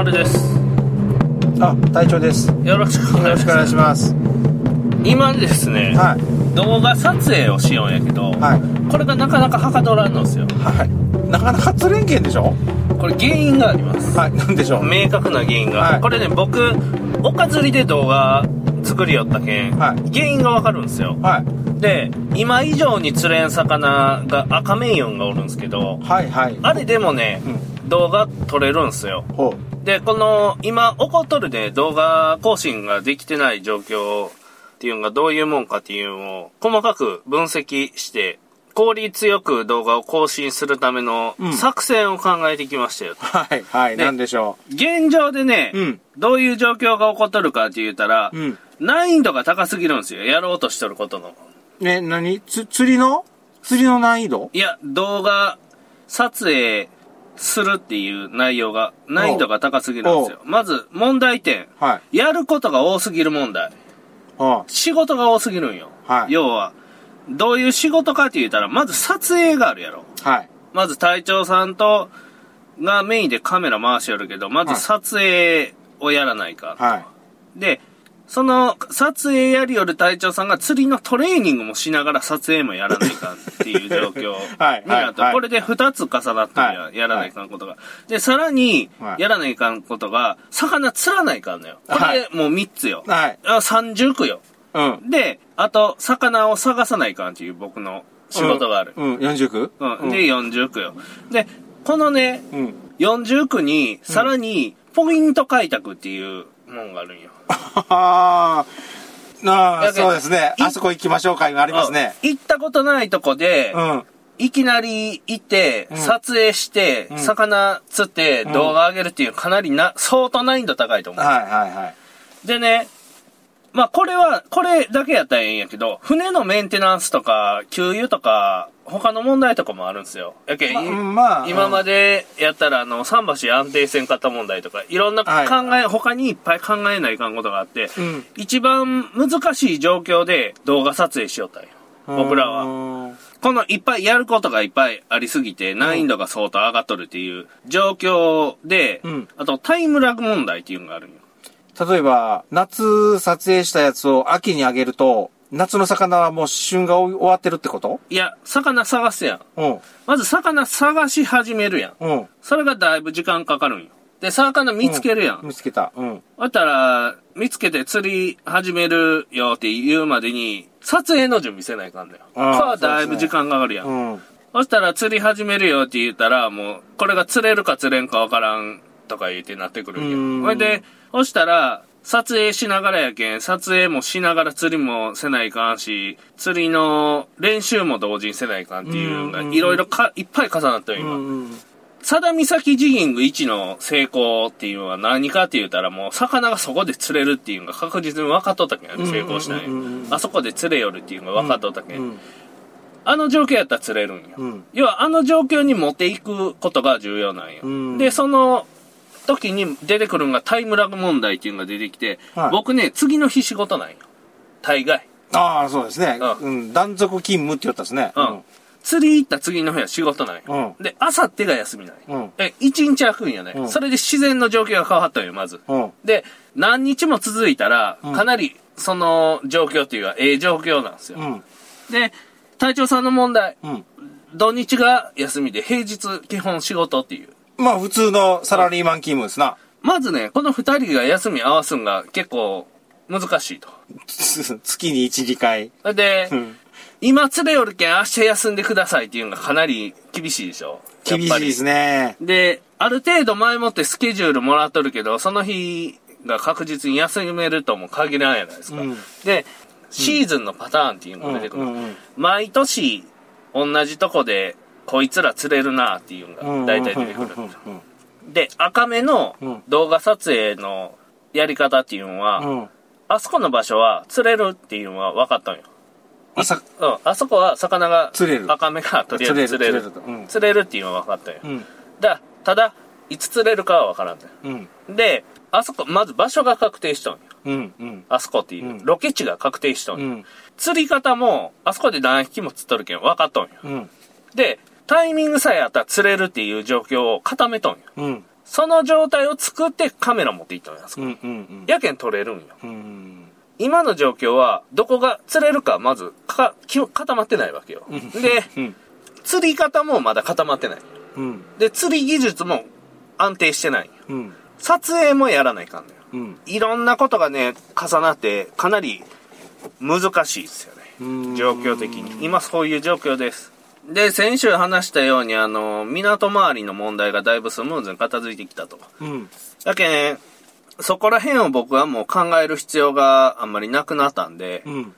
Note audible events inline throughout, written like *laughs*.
丸ですあ、隊長です。よよろしくお願いします。今ですね、はい。動画撮影をしようんやけど、はい。これがなかなかはかどらんのですよはい。なかなか釣れんけんでしょ？これ原因があります、はい。なんでしょう？明確な原因が、はいこれね僕岡釣りで動画作りよったけん、はい原因がわかるんですよはい。で今以上に釣れん魚が赤メイオンがおるんですけどはいはい。あれでもね、うん。動画撮れるんすよほでこの今起こっとるね動画更新ができてない状況っていうのがどういうもんかっていうのを細かく分析して効率よく動画を更新するためのうん作戦を考えてきましたよ、う。はいはい。でなんでしょ現状でね、うんどういう状況が起こっとるかって言ったら、う。うん。難易度が高すぎるんですよやろうとしとることのね、何？つ、釣りの？釣りの難易度？いや動画撮影するっていう内容が難易度が高すぎるんですよまず問題点はい。やることが多すぎる問題は仕事が多すぎるんよ。はい要は、どういう仕事かって言ったら、まず撮影があるやろ。はい。まず隊長さんと、がメインでカメラ回しよるけど、まず撮影をやらないか。はい。で、その撮影やりよる隊長さんが釣りのトレーニングもしながら撮影もやらないかんっていう状況 *laughs* はいになった。はいこれで2つ重なってるやはいやらないかんことが。で、さらにはいやらないかんことが、魚釣らないかんのよ。これもう3つよ。はい。あ30区よ。うん。で、あと、魚を探さないかんっていう僕の仕事がある。うん。40区うん。で、40区よ。で、このね、うん。40区に、さらに、ポイント開拓っていうもんがあるんよ。*laughs* ああ。そうですね。いあそこ行きましょうか今ありますね。うん行ったことないとこで、うん。いきなり行って、うん撮影して、ん魚釣って、ん動画上げるっていう、かなりな、相当難易度高いと思う。はいはいはい。でね、まあこれは、これだけやったらええんやけど、船のメンテナンスとか、給油とか、他の問題とかもあるんですよ。やけん、まあ今までやったら、あの、桟橋安定せんかった問題とか、いろんな考え、他にいっぱい考えないかんことがあって、うん一番難しい状況で動画撮影しよったんよ。僕らは。は。このいっぱいやることがいっぱいありすぎて、難易度が相当上がっとるっていう状況で、うんあとタイムラグ問題っていうのがあるんよ。例えば、夏撮影したやつを秋にあげると、夏の魚はもう旬が終わってるってこと？いや、魚探すやん。うん。まず魚探し始めるやん。うん。それがだいぶ時間かかるんよ。で、魚見つけるやん。見つけた。うん。だったら、見つけて釣り始めるよって言うまでに、撮影の準備せないかんだよ。あーはだいぶ時間かかるやん。うん。そしたら釣り始めるよって言ったら、もう、これが釣れるか釣れんかわからんとか言ってなってくるんうんよ。それで、そしたら、撮影しながらやけん、撮影もしながら釣りもせないかんし、釣りの練習も同時にせないかんっていうのが、うんいろいろか、いっぱい重なったよ、う今。ん。佐田岬ジギング1の成功っていうのは何かって言ったらもう魚がそこで釣れるっていうのが確実に分かっとったけん、成功したんうんうんうんうや。あそこで釣れよるっていうのが分かっとったけん。うん。あの状況やったら釣れるんよ。うん。要はあの状況に持っていくことが重要なんよ。うんで、その時に出てくるのがタイムラグ問題っていうのが出てきて、はい僕ね、次の日仕事なんよ。大概。ああ、そうですね。ううん。断続勤務って言ったですね。うん。釣り行った次の日は仕事なんよ。うんで、あさってが休みなんよ。うん。え、一日空くんよね、うんそれで自然の状況が変わったんよ、まず。うん。で、何日も続いたら、うんかなりその状況っていうか、ええ状況なんですよ。うん。で、隊長さんの問題、うん。土日が休みで平日基本仕事っていう。まあ、普通のサラリーマン勤務ですな。まずね、この二人が休み合わすんが結構難しいと。つ *laughs* 月に1、2回。で、うん。今釣れよるけん明日休んでくださいっていうのがかなり厳しいでしょ？厳しいですね。で、ある程度前もってスケジュールもらっとるけど、その日が確実に休めるとも限らんやないですか。うんで、シーズンのパターンっていうのが出てくる。うんうん毎年、同じとこで、こいつら釣れるなっていううんのが大体出てくる。で、赤目のうん動画撮影のやり方っていうのは、うん。あそこの場所は釣れるっていうのは分かったんよ。あさ、うん、あそこは魚が、釣れる赤目がとりあえず釣れる。釣れる釣れるとうん釣れるっていうのは分かったんよ。うん。だただ、いつ釣れるかは分からんねうん。ん。で、あそこ、まず場所が確定しとんよ。うん。うん。あそこっていう、うんロケ地が確定しとんよ。うん。釣り方も、あそこで何匹も釣っとるけん分かっとんよ。うん。で、タイミングさえあったら釣れるっていう状況を固めとんよ。うん。その状態を作ってカメラ持って行ったんや、うんうんやけん撮れるんよ。うん。うん。今の状況は、どこが釣れるか、まず、か、き固まってないわけよ。で、うん。釣り方もまだ固まってない。うん。で、釣り技術も安定してない。うん。撮影もやらないかんのよ。うん。いろんなことがね、重なって、かなり難しいですよね。うん状況的に。今そういう状況です。で、先週話したように、あの、港周りの問題がだいぶスムーズに片付いてきたと。うん。だけね、そこら辺を僕はもう考える必要があんまりなくなったんで、うん。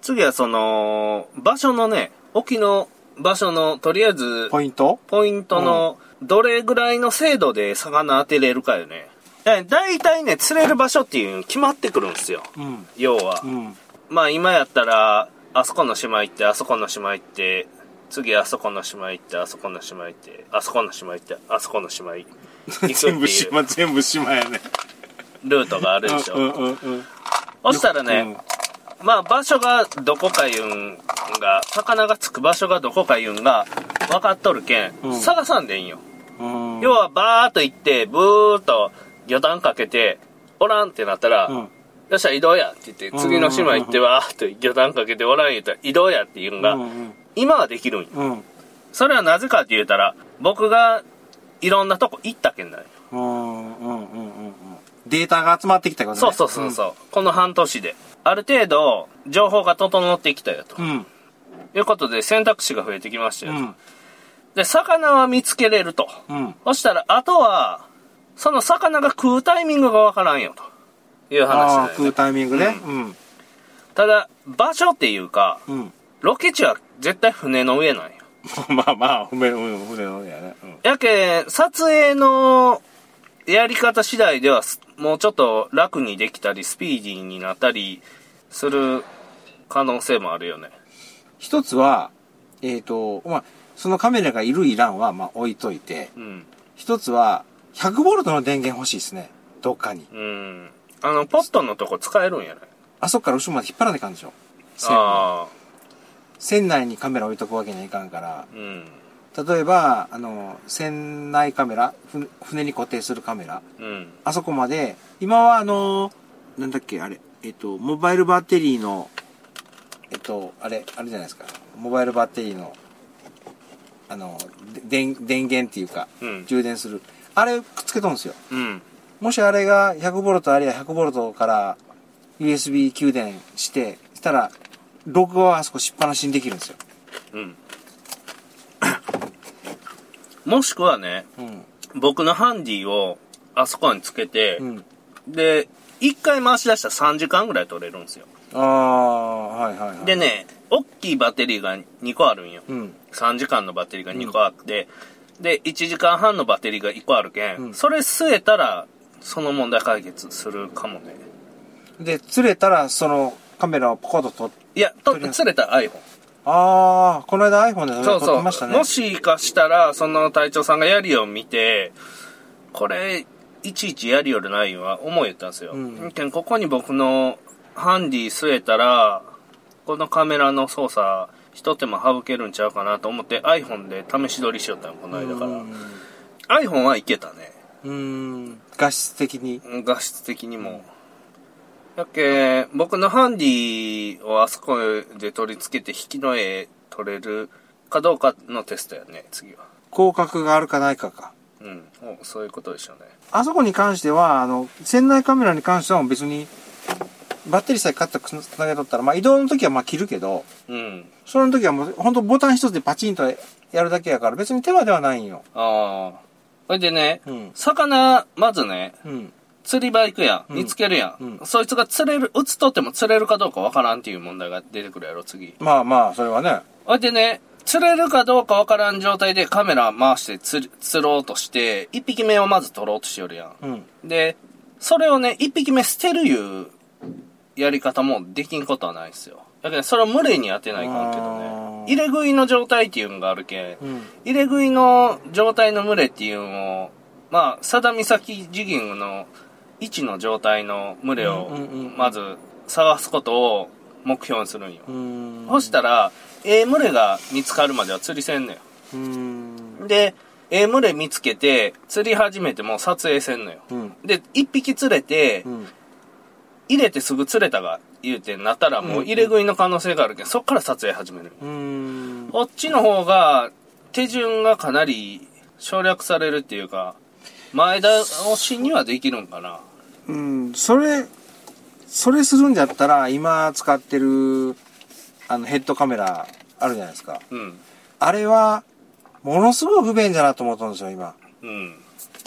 次はその、場所のね、沖の場所の、とりあえず、ポイント？ポイントの、どれぐらいの精度で魚当てれるかよね。だだいたいね、釣れる場所っていうの決まってくるんですよ。うん。要は。うん。まあ今やったら、あそこの島行って、あそこの島行って、次あそこの島行って、あそこの島行って、あそこの島行って、あそこの島行 *laughs* って全部いう島、全部島やね。ルートがあるでしょ。うんうんうん。そしたらね、まあ場所がどこか言うんが、魚がつく場所がどこか言うんが分かっとるけん、うん探さんでいいんよ。うん。要はバーっと行って、ブーっと魚弾かけて、おらんってなったら、うん。よっしゃ移動やって言って、次の島行ってわーっと魚弾かけておらん言ったら移動やって言うんが、うん今はできるんよ。うん。それはなぜかって言うたら、僕がいろんなとこ行ったけんだよ。うんうんうんうんうん。データが集まってきたからね。そうそうそうそう、この半年で。ある程度、情報が整ってきたよと。うん。うん。いうことで選択肢が増えてきましたよと。うん。で、魚は見つけれると。うん。そしたら、あとは、その魚が食うタイミングがわからんよと。いう話だよね。食うタイミングね。うん。ただ、場所っていうか、うん。ロケ地は絶対船の上なんよ。まあまあ、船、の上やね。うん。やけん、撮影のやり方次第では、すもうちょっと楽にできたり、スピーディーになったりする可能性もあるよね。一つは、えっ、と、まあ、そのカメラがいるいらんは、まあ、置いといて、うん。一つは、100ボルトの電源欲しいですね。どっかに。うん。あの、ポットのとこ使えるんやないあそこから後ろまで引っ張らないかんでしょ。線ああ。船内にカメラ置いとくわけにはいかんから、うん。例えば、あの、船内カメラ、ふ船に固定するカメラ、うん。あそこまで、今はあの、なんだっけ、あれ、えっと、モバイルバッテリーの、えっと、あれ、あれじゃないですか。モバイルバッテリーの、あの、で電、電源っていうか、うん。充電する。あれくっつけとんですよ。うん。もしあれが100ボルトあるいは100ボルトから USB 給電して、したら、録画はあそこしっぱなしにできるんですよ。うん。もしくはね、うん。僕のハンディをあそこにつけて、うん。で、一回回し出したら3時間ぐらい取れるんですよ。ああ、はいはいはい。で、ね、大きいバッテリーが2個あるんよ。うん。3時間のバッテリーが2個あって、で、1時間半のバッテリーが1個あるけん、うんそれ据えたら、その問題解決するかもね。で、釣れたら、そのカメラをポコッと撮っいや、と釣れた iPhone。ああ、この間 iPhone で撮そうそう。ってましたね。もしかしたら、その隊長さんがやりを見て、これ、いちいちやりよるないは思いったんですよ。うんけんここに僕のハンディ据えたら、このカメラの操作、一手間省けるんちゃうかなと思って iPhone で試し撮りしよったの、この間かうら。ん iPhone はいけたね。うん。画質的に。画質的にも。やっけ、僕のハンディをあそこで取り付けて引きの絵撮れるかどうかのテストやね、次は。広角があるかないかか。うん。おそういうことでしょうね。あそこに関しては、あの、船内カメラに関しては別に、バッテリーさえカットつなげとったら、まあ移動の時はまあ切るけど、うん。その時はもう本当ボタン一つでパチンとやるだけやから別に手間ではないんよ。ああ。それでね、うん。魚、まずね、うん。釣り場行くや見つけるやん。うんそいつが釣れる、打つとっても釣れるかどうかわからんっていう問題が出てくるやろ、次。まあまあ、それはね。それでね、釣れるかどうかわからん状態でカメラ回して釣ろうとして、一匹目をまず取ろうとしよるやん。うん。で、それをね、一匹目捨てるいうやり方もできんことはないですよ。だけど、それを無理に当てないかんけどね入れ食いの状態っていうのがあるけん、うん。入れ食いの状態の群れっていうのを、まあ、佐田岬ジギングの位置の状態の群れをまず探すことを目標にするんよ。うん。そしたら、ええ群れが見つかるまでは釣りせんねうん。ん。で、ええ群れ見つけて、釣り始めてもう撮影せんのよ。うん。で、一匹釣れて、うん。入れてすぐ釣れたが言うてなったらもう入れ食いの可能性があるけど、そっから撮影始める。こっちの方が、手順がかなり省略されるっていうか、前倒しにはできるんかな。うん、それ、それするんだったら、今使ってる、あの、ヘッドカメラあるじゃないですか。うん。あれは、ものすごい不便だなと思ったんですよ、今。うん。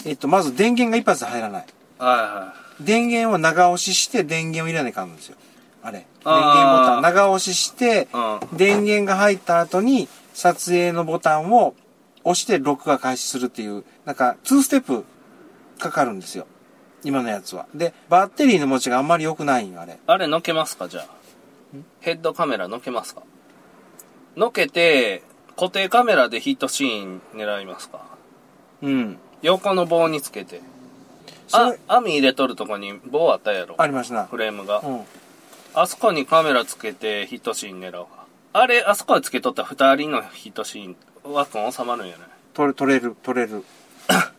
えっと、まず電源が一発で入らない。は電源を長押しして電源を入れないかんですよ。あれ。電源ボタン長押しして、いはい。電源が入った後に撮影のボタンを押して録画開始するっていう、なんか2ステップかかるんですよ。今のやつは。で、バッテリーの持ちがあんまり良くないんよ、あれ。あれ、のけますかじゃあ。ヘッドカメラのけますか？のけて、固定カメラでヒットシーン狙いますか？うん。横の棒につけて。あ網入れとるとこに棒あったやろありましたな。フレームが。うん。あそこにカメラつけてヒットシーン狙うわ。あれ、あそこにつけとった二人のヒットシーン、枠収まるんやない取れ、取れる、取れる。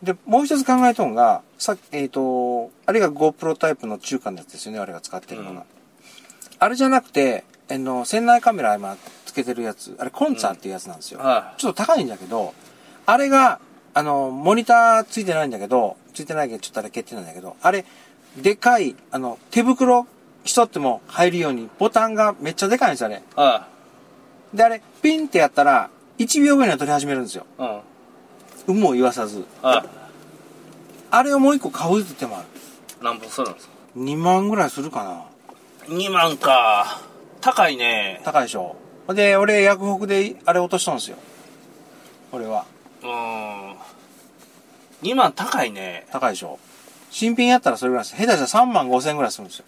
で、もう一つ考えとんが、さっき、えっ、と、あれが GoPro タイプの中間のやつですよね、あれが使ってるのが。うんあれじゃなくて、あの、船内カメラ今つけてるやつ、あれコンツァーっていうやつなんですよ。はちょっと高いんだけど、あれが、あの、モニターついてないんだけど、ついてないけど、ちょっとあれ欠点なんだけど、あれ、でかい、あの、手袋しとっても入るように、ボタンがめっちゃでかいんですよ、あれ。い。はで、あれ、ピンってやったら、1秒ぐらいには撮り始めるんですよ。い。うん。有無を言わさず。はあれをもう一個買うって手もある。い。何本するんですか？2万ぐらいするかな。2万か。高いね。高いでしょ。で、俺、薬北であれ落としたんですよ。俺は。うーん。2万高いね。高いでしょ。新品やったらそれぐらいです。下手したら3万5千ぐらいするんですよ。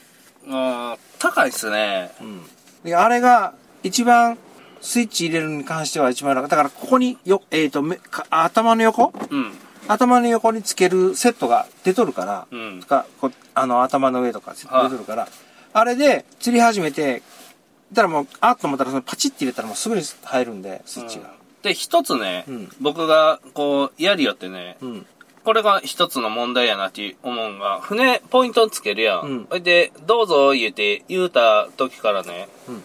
うん。高いっすね。うん。で、あれが、一番、スイッチ入れるに関しては一番楽。だから、ここに、よ、えっ、と、めか頭の横？うん。頭の横につけるセットが出とるから、うんとかこあの、頭の上とか出はいとるから、あれで釣り始めて、だからもう、あっと思ったらそのパチッて入れたらもうすぐに入るんで、スイッチが。で、一つね、うん僕が、こう、やりよってね、うん。これが一つの問題やなって思うんが、船、ポイントつけるやん。うんで、どうぞ言うて、言うた時からね、うん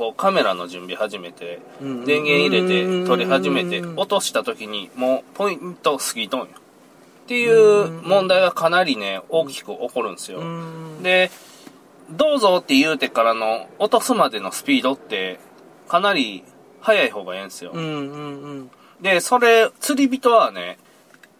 こう、カメラの準備始めて、うん電源入れて、撮り始めて、うん落とした時に、もう、ポイント過ぎとんよ。っていう問題がかなりね、大きく起こるんですよ。うん。で、どうぞって言うてからの落とすまでのスピードって、かなり速い方がええんですよ。で、それ、釣り人はね、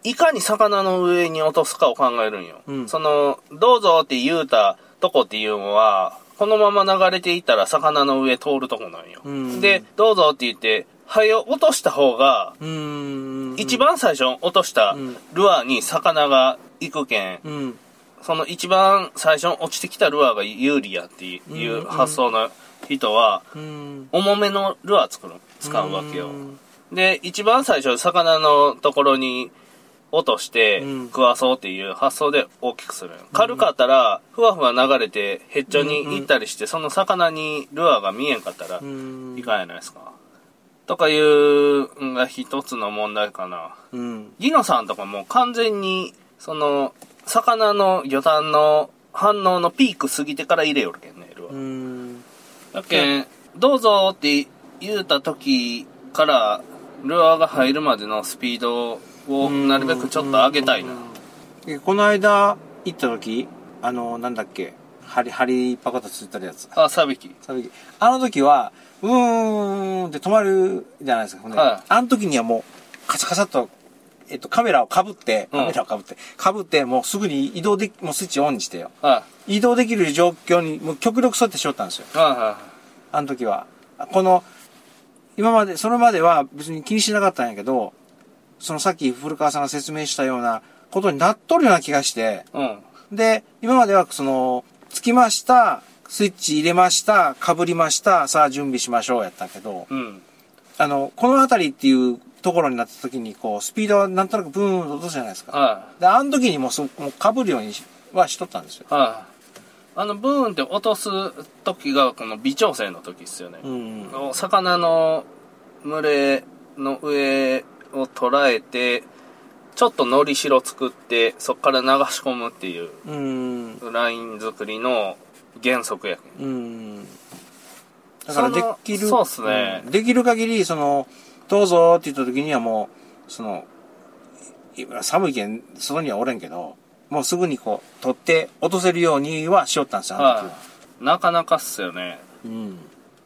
いかに魚の上に落とすかを考えるんよ。うんその、どうぞって言うたとこっていうのは、このまま流れていったら魚の上通るとこなんよ。うんで、どうぞって言って、はよ落とした方が、うん。一番最初落としたうんルアーに魚が行くけん、うん。その一番最初に落ちてきたルアーが有利やっていう発想の人は、うん。重めのルアー作る、使うわけよ。うんで、一番最初、魚のところに落としてうん食わそうっていう発想で大きくする。軽かったら、ふわふわ流れて、ヘッチョに行ったりして、その魚にルアーが見えんかったらう、ん。いかんやないですか。とかいうのが一つの問題かな。うん。ギノさんとかもう完全に、その、魚の魚探の反応のピーク過ぎてから入れよるけんね、ルアー。うん。だけん、どうぞって言うた時から、ルアーが入るまでのスピードをなるべくちょっと上げたいな。でこの間行った時、あの、なんだっけ、針、針パコとついてるやつ。あ、サビキ。その時あの時は、うーんって止まるじゃないですか、船はいあの時にはもう、カサカサっと、えっと、カメラをかぶって、うんカメラをかぶって、かぶって、もうすぐに移動でき、もうスイッチオンにしてよ。は移動できる状況に、もう極力そうやってしよったんですよ。い。はいはあの時は。この、今まで、それまでは別に気にしなかったんやけど、そのさっき古川さんが説明したようなことになっとるような気がして、い。うん。で、今まではその、つきました、スイッチ入れました、被りました、さあ準備しましょうやったけど、うん。あの、この辺りっていうところになった時に、こう、スピードはなんとなくブーンと落とすじゃないですか。はで、あの時にもうそ、もう被るようにしはしとったんですよ。い。はい。あの、ブーンって落とす時が、この微調整の時っすよね。うん。お魚の群れの上を捉えて、ちょっとのりしろ作って、そこから流し込むっていううん。ライン作りの原則やけん。うん。だからできる。そうっすねうんできる限り、その、どうぞって言った時にはもう、その、今寒いけん、外にはおれんけど、もうすぐにこう、取って落とせるようにはしよったんですよ、は。はい。なかなかっすよね。うん。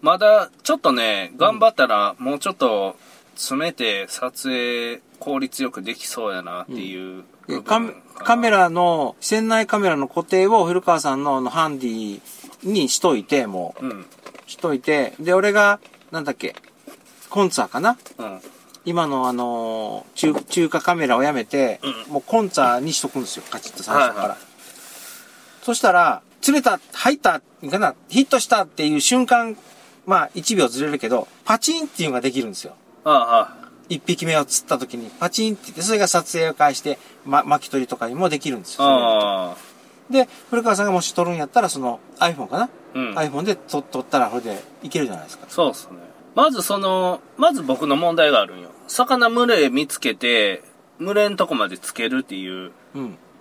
まだ、ちょっとね、頑張ったら、もうちょっと、詰めて撮影効率よくできそうやなっていう部分カメカメラの、船内カメラの固定を古川さんのあのハンディにしといて、もう、うん。しといて、で、俺が、なんだっけ、コンツァかな？うん。今のあのー中、中華カメラをやめて、うんもうコンツァにしとくんですよ、カチッと最初から。はいはいそしたら、釣れた、入った、かな、ヒットしたっていう瞬間、まあ1秒ずれるけど、パチンっていうのができるんですよ。ああ、あ一匹目を釣った時にパチンって言って、それが撮影を返して、ま、巻き取りとかにもできるんですよ。で、古川さんがもし撮るんやったら、その iPhone かな、あ。うん。iPhone で撮撮ったら、これでいけるじゃないですか。そうっすね。まずその、まず僕の問題があるんよ。魚群れ見つけて、群れんとこまでつけるっていう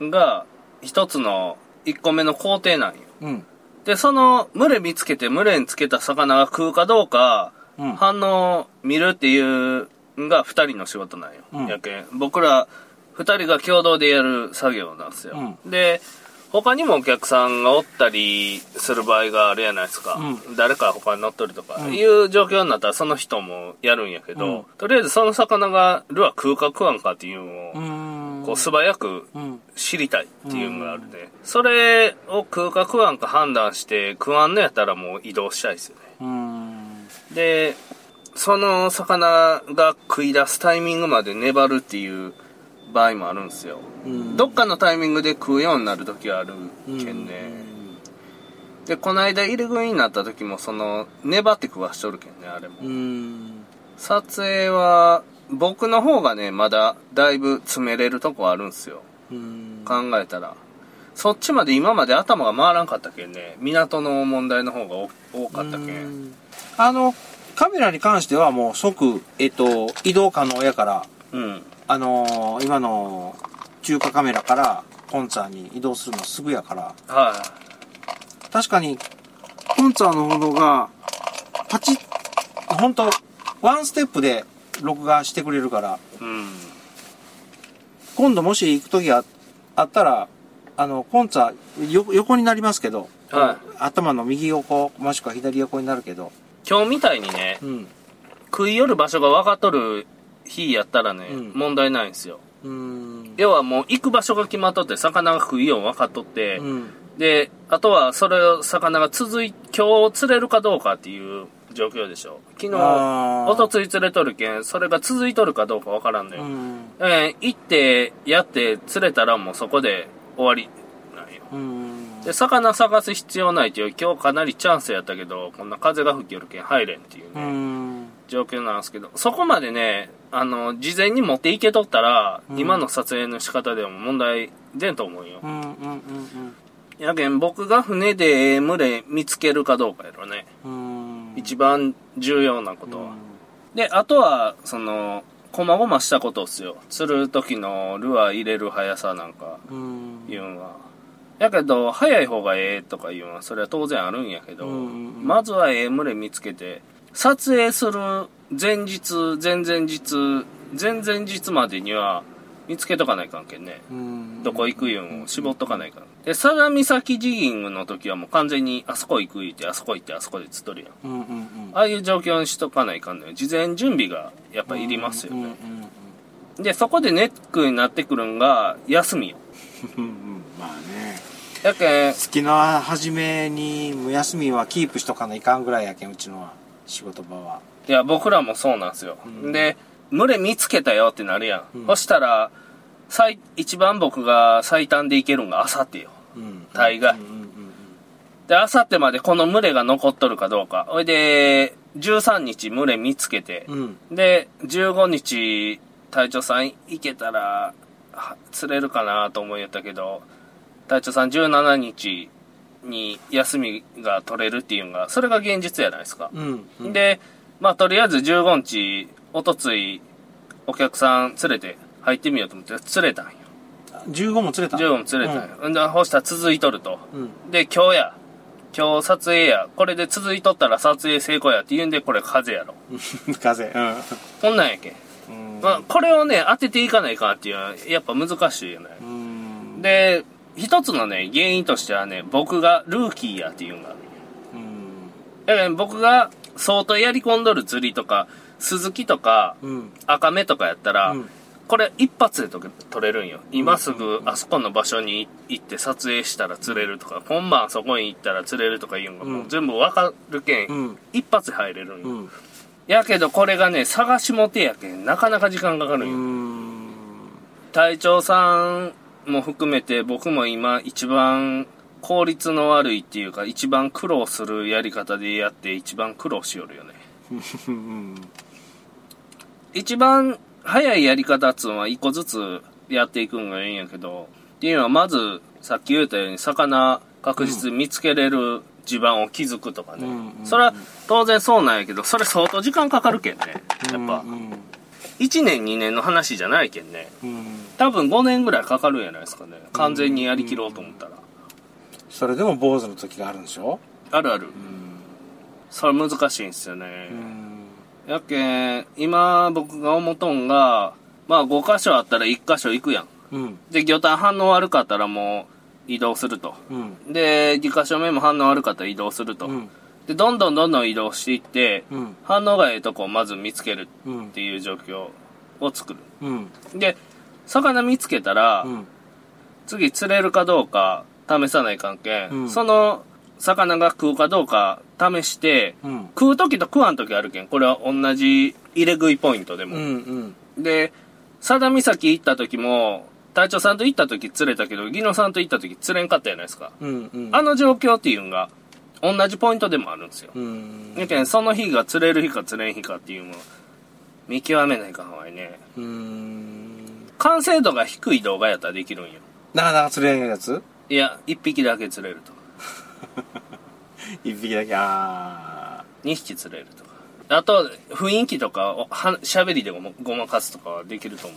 うん。が、一つの、一個目の工程なんよ。うん。で、その、群れ見つけて、群れにつけた魚が食うかどうか、うん。反応を見るっていうのが二人の仕事なんよ。うんやけん。僕ら二人が共同でやる作業なんですよ。で、他にもお客さんがおったりする場合があるやないですか。う誰か他に乗っとるとか、うんいう状況になったらその人もやるんやけど、うんとりあえずその魚がルアー食うか食わんかっていうのを。こう素早くうん。知りたいっていうのがあるね。それを食うか食わんか判断して食わんのやったらもう移動したいですよね。で、その魚が食い出すタイミングまで粘るっていう場合もあるんですよ。うんどっかのタイミングで食うようになる時はあるけんね。で、この間入り食いになった時もその、粘って食わしとるけんね、あれも。うん。うん。撮影は、僕の方がね、まだだいぶ詰めれるとこあるんすよ。うん。考えたら。そっちまで今まで頭が回らんかったけんね、港の問題の方が多多かったけ。うんんあの、カメラに関してはもう即、えっと、移動可能やから、うん。あのー今の中華カメラからコンツァに移動するのすぐやから、は確かに、コンツァの方が、パチッ、ほんと、ワンステップで録画してくれるから、い。うん。今度もし行く時があったら、あの、コンツァ、よ横になりますけど、は頭の右横、もしくは左横になるけど、今日みたいにね、うん。食い寄る場所が分かっとる日やったらね、うん問題ないんですよ。要はもう行く場所が決まっとって、魚が食いよう分かっとって、うん。で、あとはそれを魚が続い、今日釣れるかどうかっていう状況でしょ。昨日、おとつい釣れとるけん、それが続いとるかどうか分からんのよ。うん。えー行って、やって、釣れたらもうそこで終わりなんよ。うん。で、魚探す必要ないっていう、今日かなりチャンスやったけど、こんな風が吹きよるけん入れんっていううね、ん。状況なんですけど、そこまでね、あの、事前に持っていけとったら、うん今の撮影の仕方でも問題出んと思うよう。ん。うん。うん。やけん、僕が船で群れ見つけるかどうかやろね。うん。一番重要なことは。で、あとは、その、こまごましたことっすよ。釣る時のルアー入れる速さなんか、うん。いうんは。やけど、早い方がええとかいうのは、それは当然あるんやけど、まずはええ群れ見つけて、撮影する前日、前々日、前々日までには見つけとかないかんけんね。うん。どこ行くいうんを絞っとかないかん。で、相模岬ジギングの時はもう完全にあそこ行く言って、あそこ行って、あそこで釣っとるやん。うん。うん。うん。ああいう状況にしとかないかんのよ。事前準備がやっぱいりますよね。で、そこでネックになってくるんが、休みよ。*laughs* やけん、月の初めに、休みはキープしとかないかんぐらいやけん、うちのは。仕事場は。いや、僕らもそうなんですよ。うんで、群れ見つけたよってなるやん。うんそしたら、最、一番僕が最短でいけるんがあさってよ。うん。大概うん。うん。で、あさってまでこの群れが残っとるかどうか。ほいで、13日群れ見つけて、うん。で、15日、隊長さん行けたら、は釣れるかなと思いやったけど、隊長さん17日に休みが取れるっていうのが、それが現実やないですか。うん。うん、で、まあ、とりあえず15日、おとつい、お客さん連れて入ってみようと思って釣れたんよ。15も釣れた？15も釣れたんよ。んで、ほしたら続いとると。うん。で、今日や。今日撮影や。これで続いとったら撮影成功やって言うんで、これ風やろ。うん。風。うん。こんなんやけん。うんまあ、これをね、当てていかないかんっていうのは、やっぱ難しいよね。うん。で、一つのね、原因としてはね、僕がルーキーやっていうのがある。うん。だから僕が相当やり込んどる釣りとか、鈴木とか、うん。赤目とかやったら、うんこれ一発で取れるんよ。今すぐあそこの場所に行って撮影したら釣れるとか、今晩そこに行ったら釣れるとかいうのがもう全部わかるけん、うん。一発で入れるんよ。うん。やけどこれがね、探しもてやけん、なかなか時間かかるんよ。うん。隊長さんも含めて僕も今一番効率の悪いっていうか一番苦労するやり方でやって一番苦労しよるよね。うん。一番早いやり方っつうのは一個ずつやっていくんがいいんやけど、っていうのはまずさっき言ったように魚確実に見つけれる地盤を築くとかね。うんうんそれは当然そうなんやけど、それ相当時間かかるけんね。やっぱう、ん。1年2年の話じゃないけんね。うん。多分5年ぐらいかかるんやないですかね。完全にやりきろうと思ったら。それでも坊主の時があるんでしょ？あるある。うん。それ難しいんですよね。うん。やけん、今僕が思うとんが、まあ5箇所あったら1箇所行くやん。うん。で、魚探反応悪かったらもう移動すると。うん。で、2箇所目も反応悪かったら移動すると。うん。で、どんどんどんどん移動していって、うん。反応がええとこをまず見つけるうんっていう状況を作る。うん。で、魚見つけたら、うん。次釣れるかどうか試さない関係、うんその魚が食うかどうか試して、うん。食う時と食わん時あるけん、これは同じ入れ食いポイントでも。うん。うん。で、佐田岬行った時も、隊長さんと行った時釣れたけど、技能さんと行った時釣れんかったじゃないですか。うん。うん。あの状況っていうのが、同じポイントでもあるんですよ。うん。やけん、その日が釣れる日か釣れん日かっていうのを見極めないかんわいね。うん。完成度が低い動画やったらできるんよ。なかなか釣れんやつ？いや、一匹だけ釣れるとか、*laughs* 一匹だけ、あ二匹釣れるとか。あと、雰囲気とかを、は喋りでごまごまかすとかはできると思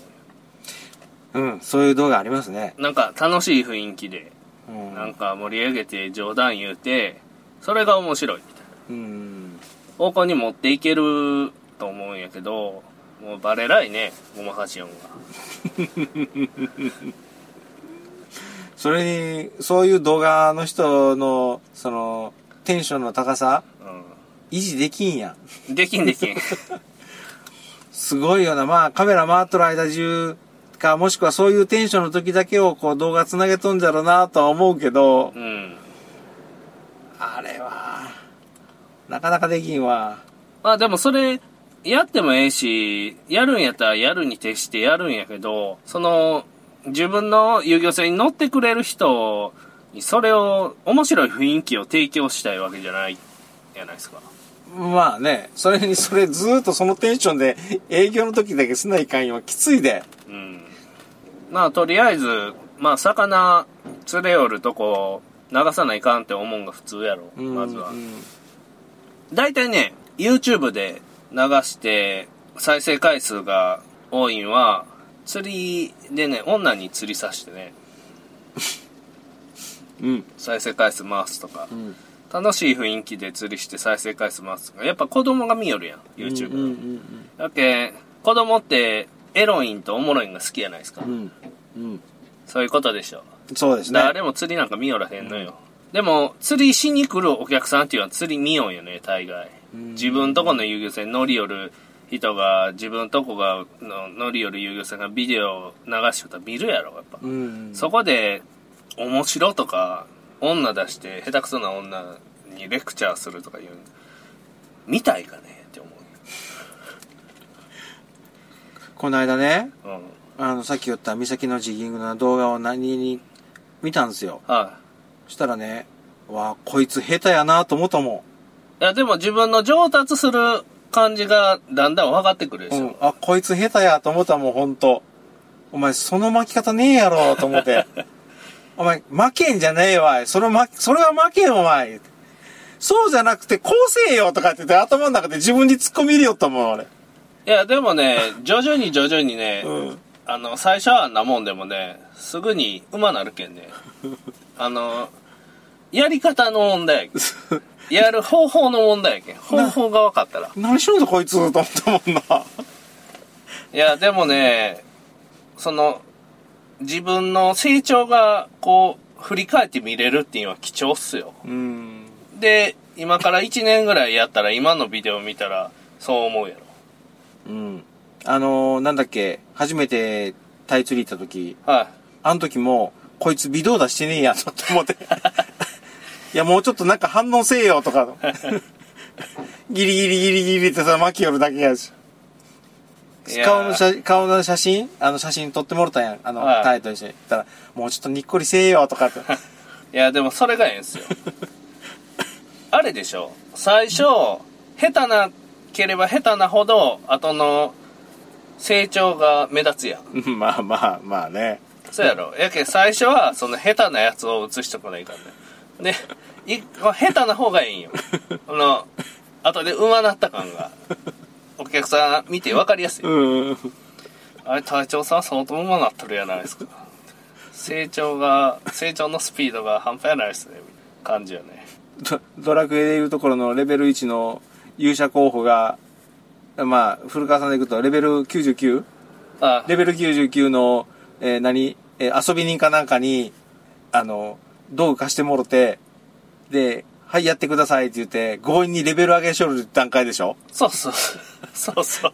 うよ。ーうん。そういう動画ありますね。なんか楽しい雰囲気で、うん。なんか盛り上げて冗談言うて、それが面白いみたいな。うん。方向に持っていけると思うんやけど、もうバレないね、ごまかし音が。*laughs* それに、そういう動画の人の、その、テンションの高さ、維持できんやん。うん。できんできん。*laughs* すごいよな。まあ、カメラ回っとる間中か、もしくはそういうテンションの時だけをこう動画つなげとんじゃろうなとは思うけど、うん。あれは、なかなかできんわ。まあでもそれ、やってもええし、やるんやったらやるに徹してやるんやけど、その、自分の遊漁船に乗ってくれる人に、それを、面白い雰囲気を提供したいわけじゃない、じゃないですか。まあね、それにそれずーっとそのテンションで営業の時だけすないかんよはきついで。うん。まあとりあえず、まあ魚釣れよるとこ流さないかんって思うんが普通やろ、うんまずはう。ん大体ね、YouTube で流して再生回数が多いんは、釣りでね、女に釣りさしてね、うん。再生回数回すとかう、ん。楽しい雰囲気で釣りして再生回数回すとか、やっぱ子供が見よるやん、YouTube。うんうんだけ子供ってエロいんとおもろいんが好きやないですか。うん。うん。うん。そういうことでしょ。そうですね。誰も釣りなんか見よらへんのよ。でも、釣りしに来るお客さんっていうのは釣り見よんよね、大概。うん自分とこの遊漁船乗り寄る人が、自分とこがの乗り寄る遊漁船がビデオ流しとったら見るやろ、やっぱ。うん。そこで、面白とか、女出して、下手くそな女にレクチャーするとかいう、見たいかねって思 *laughs* この間ね、う。うん。あの、さっき言った三崎のジギングの動画を何に見たんですよ。はそしたらね、わあ、こいつ下手やなと思ったもい。いや、でも自分の上達する感じがだんだん分かってくるでん。しょ。うん。あ、こいつ下手やと思ったもん、ほんと。お前、その巻き方ねえやろと思って。*laughs* お前、負けんじゃねえわい。それま、それは負けんお前。そうじゃなくて、こうせえよとかって言って頭の中で自分に突っ込み入れよったもん、俺。いや、でもね、徐々に徐々にね、うん。あの、最初はあんなもんでもね、すぐに馬なるけんね。*laughs* あの、やり方の問題 *laughs* やる方法の問題やけん。方法が分かったら。何しろんぞこいつと思ったもんな。いや、でもね、その、自分の成長が、こう、振り返って見れるっていうのは貴重っすよ。うん。で、今から1年ぐらいやったら、今のビデオ見たら、そう思うやろ。うん。あのー、なんだっけ、初めてタイ釣り行った時、はい。あの時も、こいつ微動だしてねえやと思って。*laughs* いや、もうちょっとなんか反応せえよとか。*laughs* ギリギリギリギリってさ、巻き寄るだけやし。顔の写顔の写真？あの写真撮ってもろたやん。あの、はいタイと一緒に。言ったら、もうちょっとにっこりせえよとかって。*laughs* いや、でもそれがええんすよ。あれでしょ？最初、下手なければ下手なほど、後の成長が目立つやん。う *laughs* んまあまあまあね。そうやろ。やけん最初は、その下手なやつを映しとかないからね。で、い下手な方がいいんよ。*laughs* あの、後で上手なった感が。お客さん見て分かりやすい。うん。あれ、隊長さん相当上手なっとるやないですか。成長が、成長のスピードが半端やないですね。感じよね。ドドラクエでいうところのレベル1の勇者候補が、まあ、古川さんでいくとレベル 99? あ、レベル99の、えー何、えー遊び人かなんかに、あの、道具貸してもろて、で、はい、やってくださいって言って、強引にレベル上げしょる段階でしょ？そうそう。*laughs* そうそう。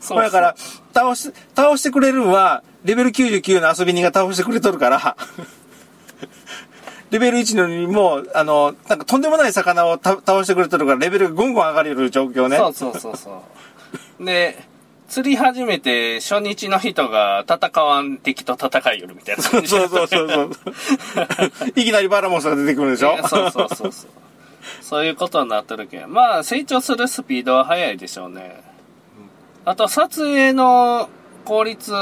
そうだから、倒し、倒してくれるんは、レベル99の遊び人が倒してくれとるから、*laughs* レベル1のにも、あの、なんかとんでもない魚をた倒してくれとるから、レベルがぐんぐん上がりよる状況ね。そうそうそうそう。で、釣り始めて初日の人が戦わん敵と戦いよるみたいな *laughs* そう感じ。そうそうそう。*laughs* いきなりバラモスが出てくるでしょ？そうそうそうそう。そういうことになってるけん。まあ、成長するスピードは速いでしょうね。あと、撮影の効率を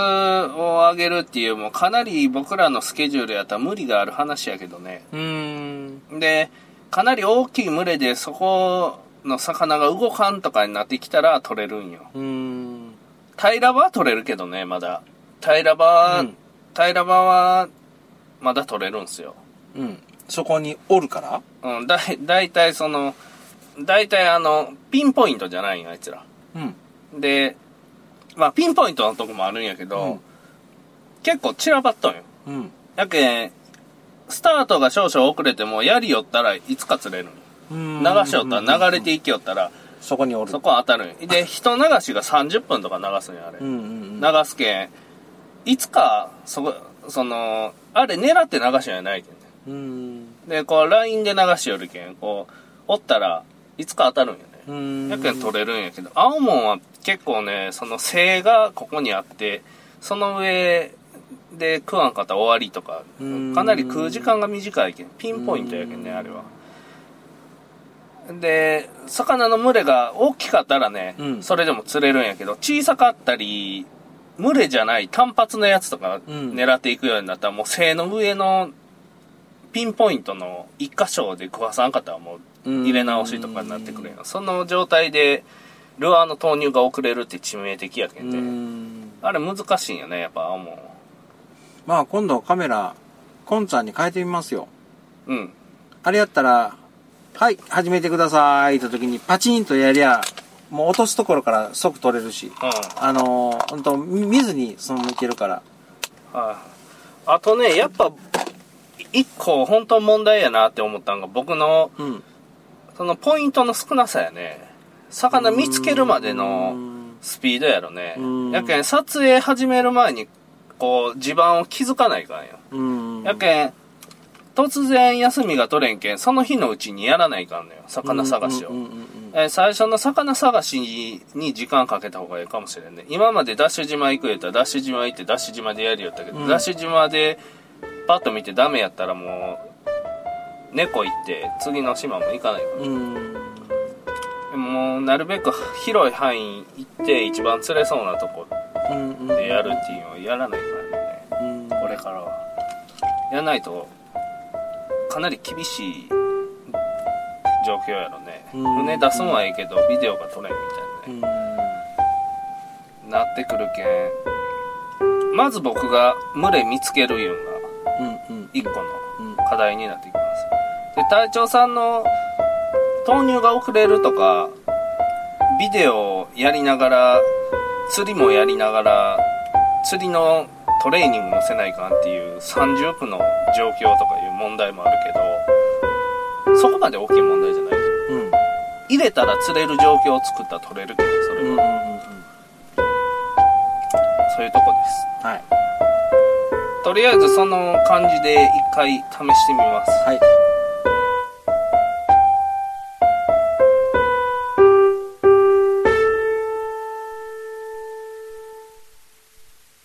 上げるっていう、もうかなり僕らのスケジュールやったら無理がある話やけどね。うーん。で、かなり大きい群れでそこの魚が動かんとかになってきたら取れるんよ。うーん。平場は取れるけどね、まだ。平場は、うん平場は、まだ取れるんすよ。うん。そこにおるから？うん、だい、だいたいその、だいたいあの、ピンポイントじゃないんよ、あいつら。うん。で、まあ、ピンポイントのとこもあるんやけど、うん結構散らばっとんよ。うん。やけん、スタートが少々遅れても、やりよったらいつか釣れる。流しよったら、流れていきよったら、そこにおる。そこ当たるんよ。で、*laughs* 人流しが30分とか流すんよ、あれ。うんうんうん。流すけん、いつか、そこ、その、あれ狙って流しじゃないけんね。うん。で、こう、LINE で流しよるけん、こう、おったらいつか当たるんよね。うん。やけん取れるんやけど、青門は結構ね、その性がここにあって、その上で食わんかったら終わりとかうん、かなり食う時間が短いけん、ピンポイントやけんね、あれは。で、魚の群れが大きかったらね、うんそれでも釣れるんやけど、小さかったり、群れじゃない単発のやつとかうん狙っていくようになったら、もう性の上のピンポイントの一箇所で食わさんかったらもう入れ直しとかになってくるやん。その状態で、ルアーの投入が遅れるって致命的やけうんで、ん。あれ難しいんよね、やっぱ青門は。まあ今度カメラ、コンちゃんに変えてみますよ。うん。あれやったら、はい、始めてくださいって時にパチンとやりゃ、もう落とすところから即取れるし。うん。あのー、ほんと、見ずにそのままいけるから。はい。あとね、やっぱ、一個本当問題やなって思ったのが、僕の、うん。そのポイントの少なさやね。魚見つけるまでうのんスピードやろねうん。やけん、撮影始める前に、こう、地盤を気づかないかんよ。うん。やけん、突然休みが取れんけん、その日のうちにやらないかんのよ。魚探しをえー最初の魚探しに時間かけた方がいいかもしれんね。今までダッシュ島行くやったらダッシュ島行ってダッシュ島でやりよったけど、うんダッシュ島でパッと見てダメやったらもう、猫行って次の島も行かないから。うん。でももうなるべく広い範囲行って一番釣れそうなとこ。でやるっていうのをやらないからね。うん。これからは。やらないと、かなり厳しい状況やろね。うん船出すのはいいけど、ビデオが撮れんみたいなね。うん。なってくるけんまず僕が群れ見つけるいうのが一個のうん課題になってきますで隊長さんの投入が遅れるとかビデオをやりながら釣りもやりながら釣りのトレーニングもせないかんっていう三重苦の状況とか問題もあるけどそこまで大きい問題じゃないうん。入れたら釣れる状況を作ったら取れるけどそれうんうんうんは、そういうとこです。はい。とりあえずその感じで一回試してみます。はい